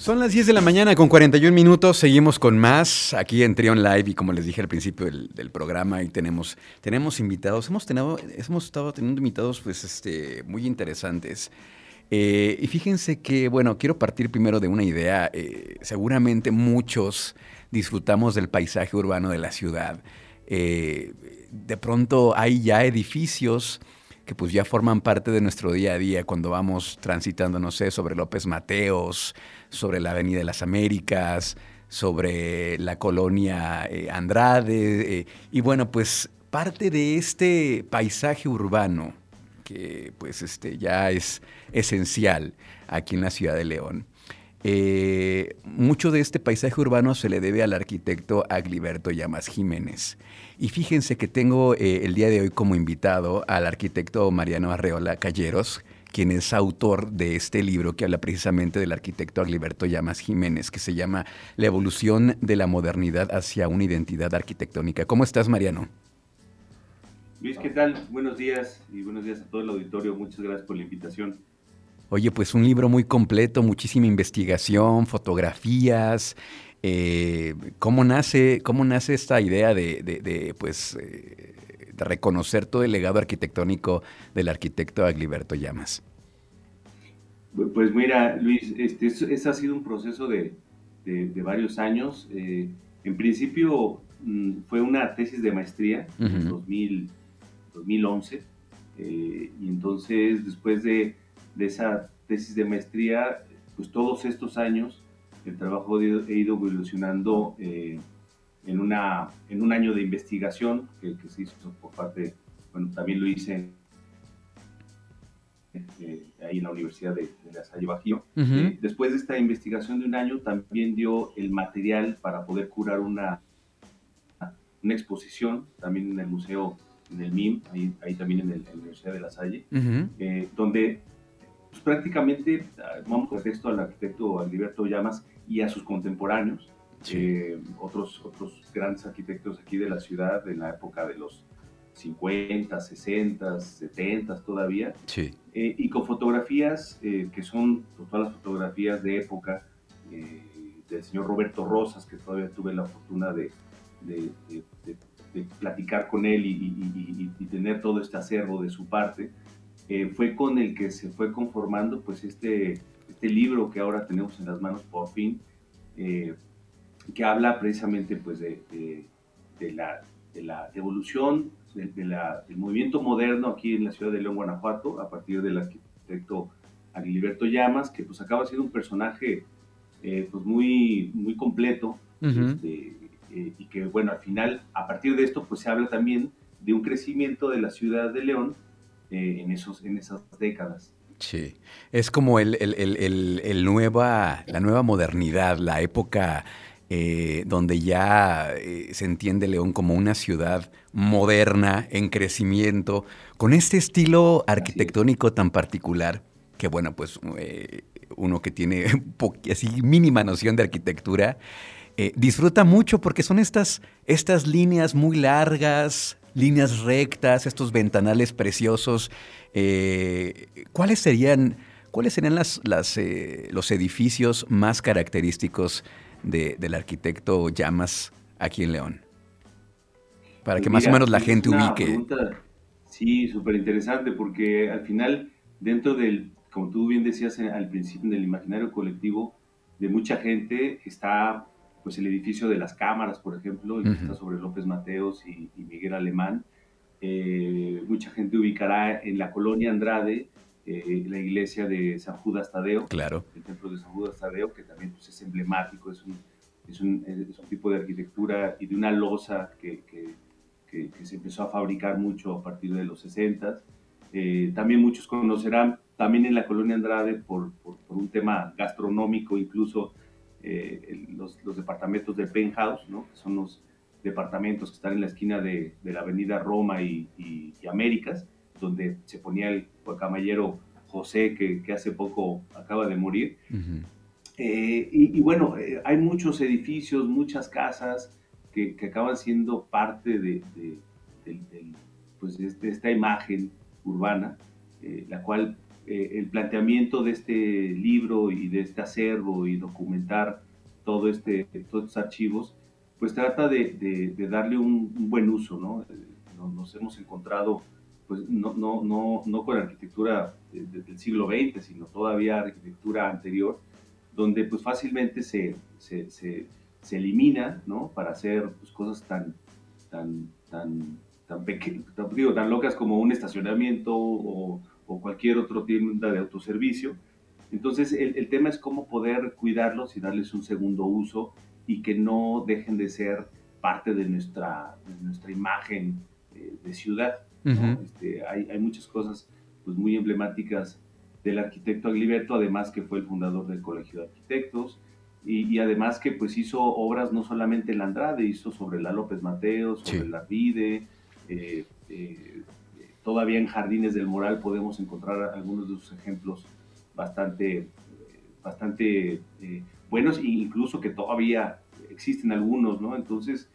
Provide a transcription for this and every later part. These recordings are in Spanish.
Son las 10 de la mañana con 41 minutos, seguimos con más aquí en Trion Live y como les dije al principio del, programa, y tenemos, tenemos invitados, hemos, tenido, hemos estado teniendo invitados pues, este, muy interesantes. Eh, y fíjense que, bueno, quiero partir primero de una idea, eh, seguramente muchos disfrutamos del paisaje urbano de la ciudad. Eh, de pronto hay ya edificios que pues ya forman parte de nuestro día a día cuando vamos transitando, no sé, sobre López Mateos, sobre la Avenida de las Américas, sobre la colonia eh, Andrade. Eh, y bueno, pues parte de este paisaje urbano que pues este, ya es esencial aquí en la ciudad de León. Eh, mucho de este paisaje urbano se le debe al arquitecto Agliberto Llamas Jiménez. Y fíjense que tengo eh, el día de hoy como invitado al arquitecto Mariano Arreola Calleros, quien es autor de este libro que habla precisamente del arquitecto Agliberto Llamas Jiménez, que se llama La evolución de la modernidad hacia una identidad arquitectónica. ¿Cómo estás, Mariano? Luis, ¿qué tal? Buenos días y buenos días a todo el auditorio. Muchas gracias por la invitación. Oye, pues un libro muy completo, muchísima investigación, fotografías, eh, ¿cómo, nace, ¿Cómo nace esta idea de, pues, eh, de reconocer todo el legado arquitectónico del arquitecto Agliberto Llamas? Pues mira, Luis, este, ese ha sido un proceso de, varios años. Eh, en principio mm, fue una tesis de maestría en 2011 y entonces después de, de esa tesis de maestría, pues todos estos años el trabajo ha ido evolucionando eh, en, una, en un año de investigación que, se hizo por parte, bueno, también lo hice eh, ahí en la Universidad de, La Salle Bajío. Eh, después de esta investigación de un año, también dio el material para poder curar una, una exposición, también en el museo, en el MIM, ahí, ahí también en, la Universidad de La Salle, donde pues prácticamente, vamos a texto al arquitecto Alberto Llamas y a sus contemporáneos, eh, otros, otros grandes arquitectos aquí de la ciudad en la época de los 50, 60, 70 todavía, sí. Eh, y con fotografías eh, que son pues, todas las fotografías de época del señor Roberto Rosas, que todavía tuve la fortuna de, de, platicar con él y, y, tener todo este acervo de su parte. Eh, fue con el que se fue conformando pues este, este libro que ahora tenemos en las manos por fin, eh, que habla precisamente pues de, de, la, de la, evolución del movimiento moderno aquí en la ciudad de León, Guanajuato, a partir del arquitecto Aguiliberto Llamas, que pues acaba siendo un personaje eh, pues muy, muy completo, este, y que bueno, al final, a partir de esto pues se habla también de un crecimiento de la ciudad de León, eh, en, esos, en esas décadas. Sí, es como el, el, nueva, la nueva modernidad, la época eh, donde ya eh, se entiende León como una ciudad moderna, en crecimiento, con este estilo arquitectónico tan particular, que bueno, pues uno que tiene así mínima noción de arquitectura, disfruta mucho porque son estas, estas líneas muy largas, líneas rectas, estos ventanales preciosos. Eh, ¿Cuáles serían, cuáles serían las, eh, los edificios más característicos del arquitecto Llamas aquí en León? Para pues que más o menos la gente ubique. sí, súper interesante, porque al final, dentro del, como tú bien decías al principio, del imaginario colectivo de mucha gente está pues el edificio de las cámaras, por ejemplo, que está sobre López Mateos y, Miguel Alemán. Eh, mucha gente ubicará en la colonia Andrade eh, la iglesia de San Judas Tadeo, claro. el templo de San Judas Tadeo, que también pues, es emblemático, es un, es, un, es un, tipo de arquitectura y de una losa que, que, que, se empezó a fabricar mucho a partir de los 60. Eh, también muchos conocerán, también en la colonia Andrade, por, por, por un tema gastronómico, incluso eh, los, departamentos de Penthouse, ¿no? que son los departamentos que están en la esquina de, la avenida Roma y, Américas, donde se ponía el guacamallero José, que, hace poco acaba de morir. Eh, y, bueno, eh, hay muchos edificios, muchas casas que, acaban siendo parte de, pues, de, esta imagen urbana, la cual eh, el planteamiento de este libro y de este acervo y documentar todo este, todos estos archivos, pues trata de, darle un, buen uso, ¿no? Nos, hemos encontrado, pues no, no, no, no con arquitectura del siglo XX, sino todavía arquitectura anterior, donde pues fácilmente se, se, se, se elimina, ¿no? Para hacer pues, cosas tan, tan, tan, tan, tan, digo, tan locas como un estacionamiento o, o, cualquier otro tienda de autoservicio. Entonces el, el, tema es cómo poder cuidarlos y darles un segundo uso y que no dejen de ser parte de nuestra, de nuestra imagen eh, de ciudad. este, hay, hay, muchas cosas pues, muy emblemáticas del arquitecto Agliberto, además que fue el fundador del Colegio de Arquitectos, y, además que pues hizo obras no solamente en la Andrade, hizo sobre la López Mateos, sobre la Vide, eh, eh, todavía en Jardines del Moral podemos encontrar algunos de sus ejemplos bastante, bastante eh, buenos e incluso que todavía existen algunos, ¿no? Entonces,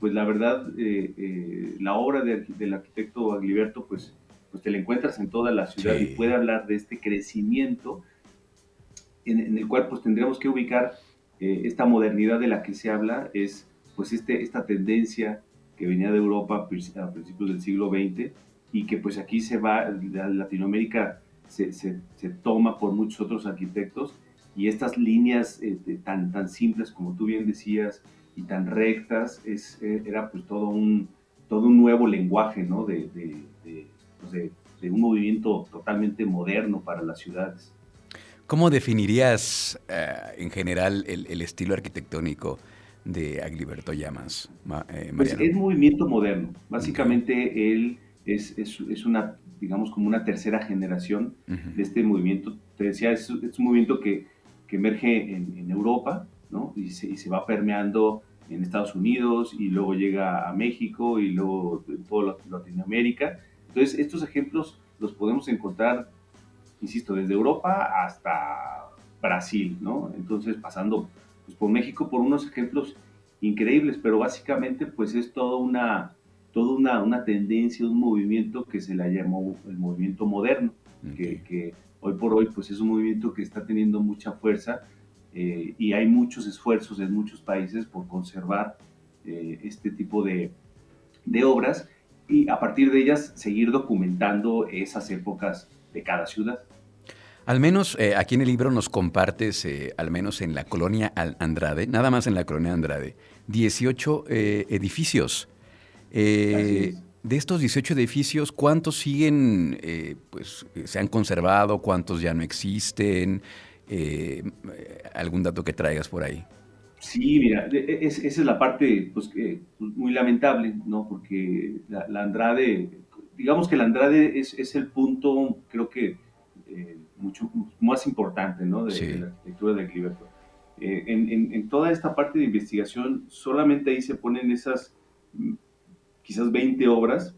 pues la verdad, la obra del arquitecto Agliberto, pues pues te la encuentras en toda la ciudad y puede hablar de este crecimiento en, el cual pues tendríamos que ubicar eh, esta modernidad de la que se habla, es pues este, esta tendencia que venía de Europa a principios del siglo XX y que pues aquí se va, Latinoamérica se, se, toma por muchos otros arquitectos y estas líneas eh, tan, tan simples como tú bien decías y tan rectas, es, eh, era pues todo un, todo un nuevo lenguaje ¿no? de, pues, de, un movimiento totalmente moderno para las ciudades. ¿Cómo definirías eh, en general el, estilo arquitectónico de Agliberto Llamas, eh, pues es movimiento moderno. Básicamente él es, es, es, una, digamos, como una tercera generación de este movimiento. Te decía, es, un movimiento que, que emerge en, en, Europa, ¿no? Y se, y se, va permeando en Estados Unidos y luego llega a México y luego en toda Latinoamérica entonces, estos ejemplos los podemos encontrar, insisto, desde Europa hasta Brasil, ¿no? Entonces, pasando pues, por México por unos ejemplos increíbles, pero básicamente pues es toda una, toda una, una tendencia, un movimiento que se le llamó el movimiento moderno, que, hoy por hoy pues es un movimiento que está teniendo mucha fuerza eh, y hay muchos esfuerzos en muchos países por conservar eh, este tipo de, de obras y a partir de ellas seguir documentando esas épocas de cada ciudad. Al menos eh, aquí en el libro nos compartes, eh, al menos en la colonia Andrade, nada más en la colonia Andrade, 18 eh, edificios. De estos 18 edificios, ¿cuántos siguen, pues, se han conservado? ¿Cuántos ya no existen? ¿Algún dato que traigas por ahí? Sí, mira, esa es la parte pues, pues, muy lamentable, ¿no? Porque la, Andrade, digamos que la Andrade es, es el punto, creo que eh, mucho más importante, ¿no? De, la arquitectura de Cliberto. Eh, en, en, toda esta parte de investigación, solamente ahí se ponen esas quizás 20 obras,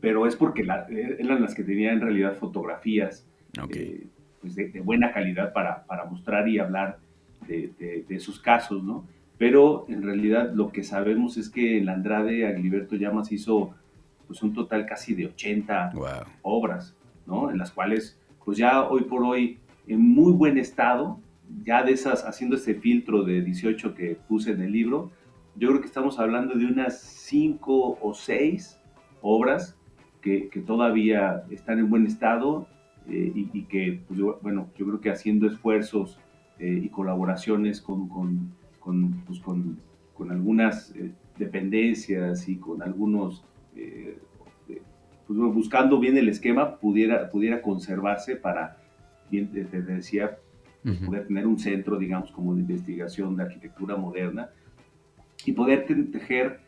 pero es porque eran las que tenían en realidad fotografías eh, pues de, de, buena calidad para, para mostrar y hablar de, de, sus casos, ¿no? Pero en realidad lo que sabemos es que en Andrade Agliberto Llamas hizo pues un total casi de 80 obras, ¿no? En las cuales pues ya hoy por hoy en muy buen estado, ya de esas, haciendo ese filtro de 18 que puse en el libro, yo creo que estamos hablando de unas 5 o 6 obras que, que, todavía están en buen estado eh, y, que, pues, bueno, yo creo que haciendo esfuerzos eh, y colaboraciones con, con, con, pues con, con algunas eh, dependencias y con algunos, eh, pues buscando bien el esquema, pudiera, pudiera conservarse para, bien te, decía, poder tener un centro, digamos, como de investigación de arquitectura moderna y poder tejer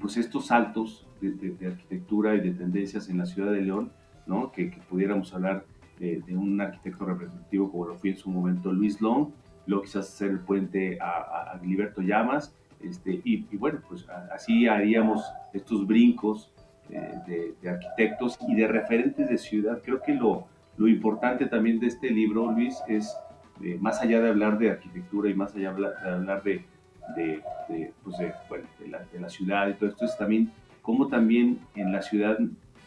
pues estos saltos de, arquitectura y de tendencias en la ciudad de León, ¿no? que, que pudiéramos hablar de, un arquitecto representativo como lo fue en su momento Luis Long, luego quizás hacer el puente a, a Gilberto Llamas, este, y, bueno, pues así haríamos estos brincos eh, de, arquitectos y de referentes de ciudad. Creo que lo, lo importante también de este libro, Luis, es eh, más allá de hablar de arquitectura y más allá de hablar de, de, pues bueno, la, de, la, ciudad y todo esto, es también cómo también en la ciudad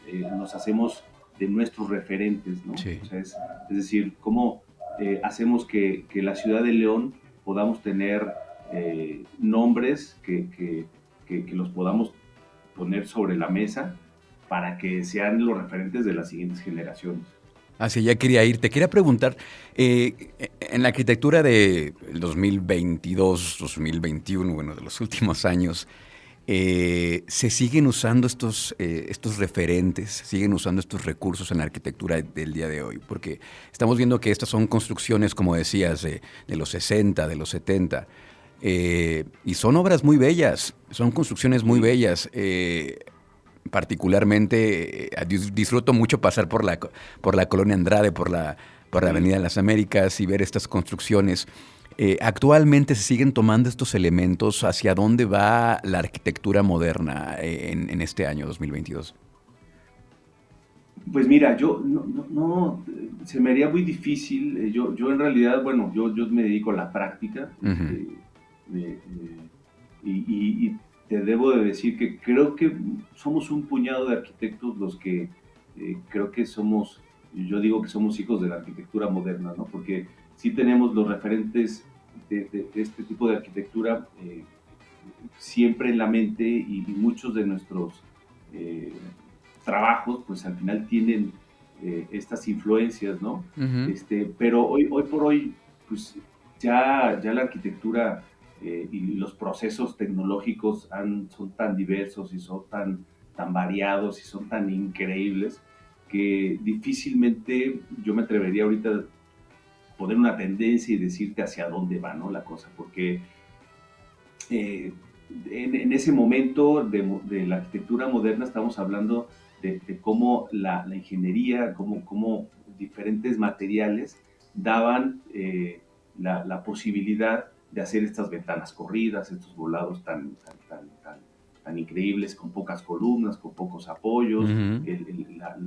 eh, nos hacemos nuestros referentes, ¿no? es, decir, cómo eh, hacemos que, la ciudad de León podamos tener eh, nombres que, los podamos poner sobre la mesa para que sean los referentes de las siguientes generaciones. Así ya quería ir. Te quería preguntar, eh, en la arquitectura del 2022, 2021, bueno, de los últimos años, eh, se siguen usando estos, eh, estos referentes, siguen usando estos recursos en la arquitectura del día de hoy, porque estamos viendo que estas son construcciones, como decías, de, los 60, de los 70, eh, y son obras muy bellas, son construcciones muy bellas. Particularmente disfruto mucho pasar por la, por la colonia Andrade, por la, por la Avenida de las Américas y ver estas construcciones. Eh, actualmente se siguen tomando estos elementos. ¿Hacia dónde va la arquitectura moderna eh, en, este año 2022? Pues mira, yo no, se me haría muy difícil. Eh, yo, yo en realidad, bueno, yo, yo me dedico a la práctica y, te debo de decir que creo que somos un puñado de arquitectos los que creo que somos, yo digo que somos hijos de la arquitectura moderna, ¿no? Porque sí tenemos los referentes de, este tipo de arquitectura eh, siempre en la mente y, muchos de nuestros eh, trabajos pues al final tienen eh, estas influencias, ¿no? este, pero hoy, hoy por hoy pues ya, ya la arquitectura y los procesos tecnológicos son tan diversos y son tan, variados y son tan increíbles que difícilmente yo me atrevería ahorita poner una tendencia y decirte hacia dónde va ¿no? la cosa, porque eh, en, ese momento de, la arquitectura moderna estamos hablando de, cómo la, ingeniería, cómo, cómo, diferentes materiales daban eh, la, posibilidad de hacer estas ventanas corridas, estos volados tan, tan, tan increíbles, con pocas columnas, con pocos apoyos,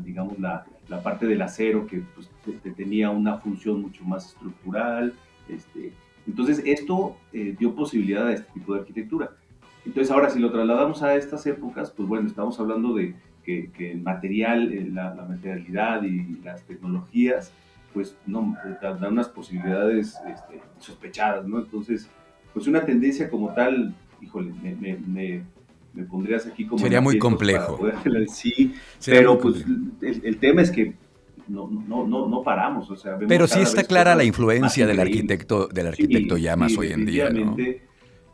digamos la, parte del acero que pues, tenía una función mucho más estructural. Este, entonces esto eh, dio posibilidad a este tipo de arquitectura. Entonces ahora si lo trasladamos a estas épocas, pues bueno, estamos hablando de que, el material, eh, la, materialidad y las tecnologías, pues no, dan unas posibilidades este, sospechadas, ¿no? Entonces, pues una tendencia como tal, híjole, me me pondrías aquí como... Sería muy complejo. sí, pero pues el, tema es que no, no, no, no paramos. O sea, pero sí está clara la influencia del arquitecto, del arquitecto Llamas hoy en día. ¿no?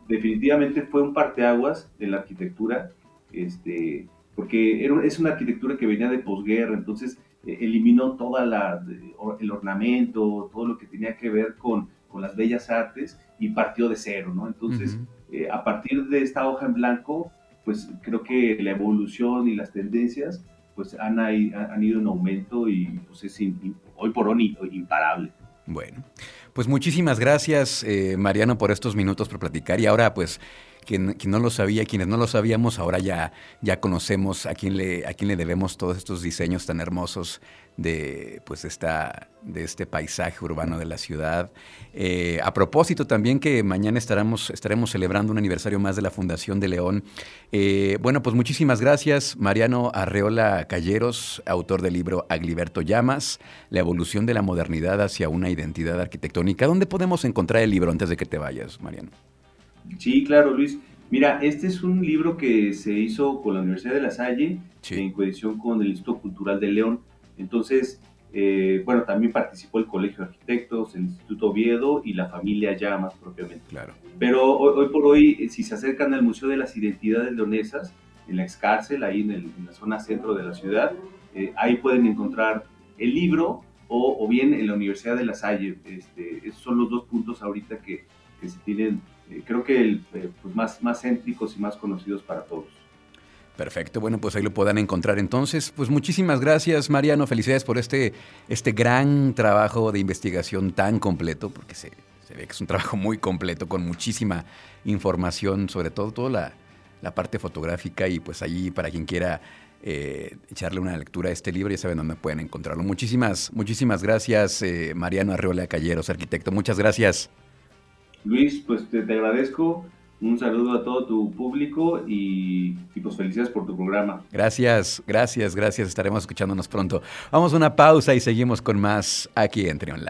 Definitivamente fue un parteaguas de la arquitectura, este, porque era, es una arquitectura que venía de posguerra, entonces eh, eliminó toda la, el ornamento, todo lo que tenía que ver con, con las bellas artes y partió de cero, ¿no? Entonces, eh, a partir de esta hoja en blanco, pues creo que la evolución y las tendencias pues han, han ido en aumento y pues es hoy por hoy imparable. Bueno, pues muchísimas gracias eh, Mariano por estos minutos por platicar y ahora pues quien, no lo sabía, quienes no lo sabíamos, ahora ya, ya conocemos a quién, le, a quién le debemos todos estos diseños tan hermosos de, pues esta, de este paisaje urbano de la ciudad. Eh, a propósito también que mañana estaremos, estaremos celebrando un aniversario más de la Fundación de León. Eh, bueno, pues muchísimas gracias, Mariano Arreola Calleros, autor del libro Agliberto Llamas, La evolución de la modernidad hacia una identidad arquitectónica. ¿Dónde podemos encontrar el libro antes de que te vayas, Mariano? Sí, claro, Luis. Mira, este es un libro que se hizo con la Universidad de La Salle, en coedición con el Instituto Cultural de León. Entonces, eh, bueno, también participó el Colegio de Arquitectos, el Instituto Oviedo y la familia Llamas propiamente. Claro. Pero hoy, por hoy, eh, si se acercan al Museo de las Identidades Leonesas, en la excárcel, ahí en, la zona centro de la ciudad, eh, ahí pueden encontrar el libro o, bien en la Universidad de La Salle. Este, esos son los dos puntos ahorita que, que se tienen eh, creo que el, eh, pues más, más céntricos y más conocidos para todos. Perfecto, bueno, pues ahí lo puedan encontrar entonces. Pues muchísimas gracias, Mariano. Felicidades por este, este gran trabajo de investigación tan completo, porque se, ve que es un trabajo muy completo, con muchísima información, sobre todo toda la, la parte fotográfica y pues allí para quien quiera eh, echarle una lectura a este libro, ya saben dónde pueden encontrarlo. Muchísimas, muchísimas gracias, Mariano Arreola Calleros, arquitecto. Muchas gracias. Luis, pues te, agradezco Un saludo a todo tu público y, pues felicidades por tu programa. Gracias, gracias, gracias. Estaremos escuchándonos pronto. Vamos a una pausa y seguimos con más aquí en Trion.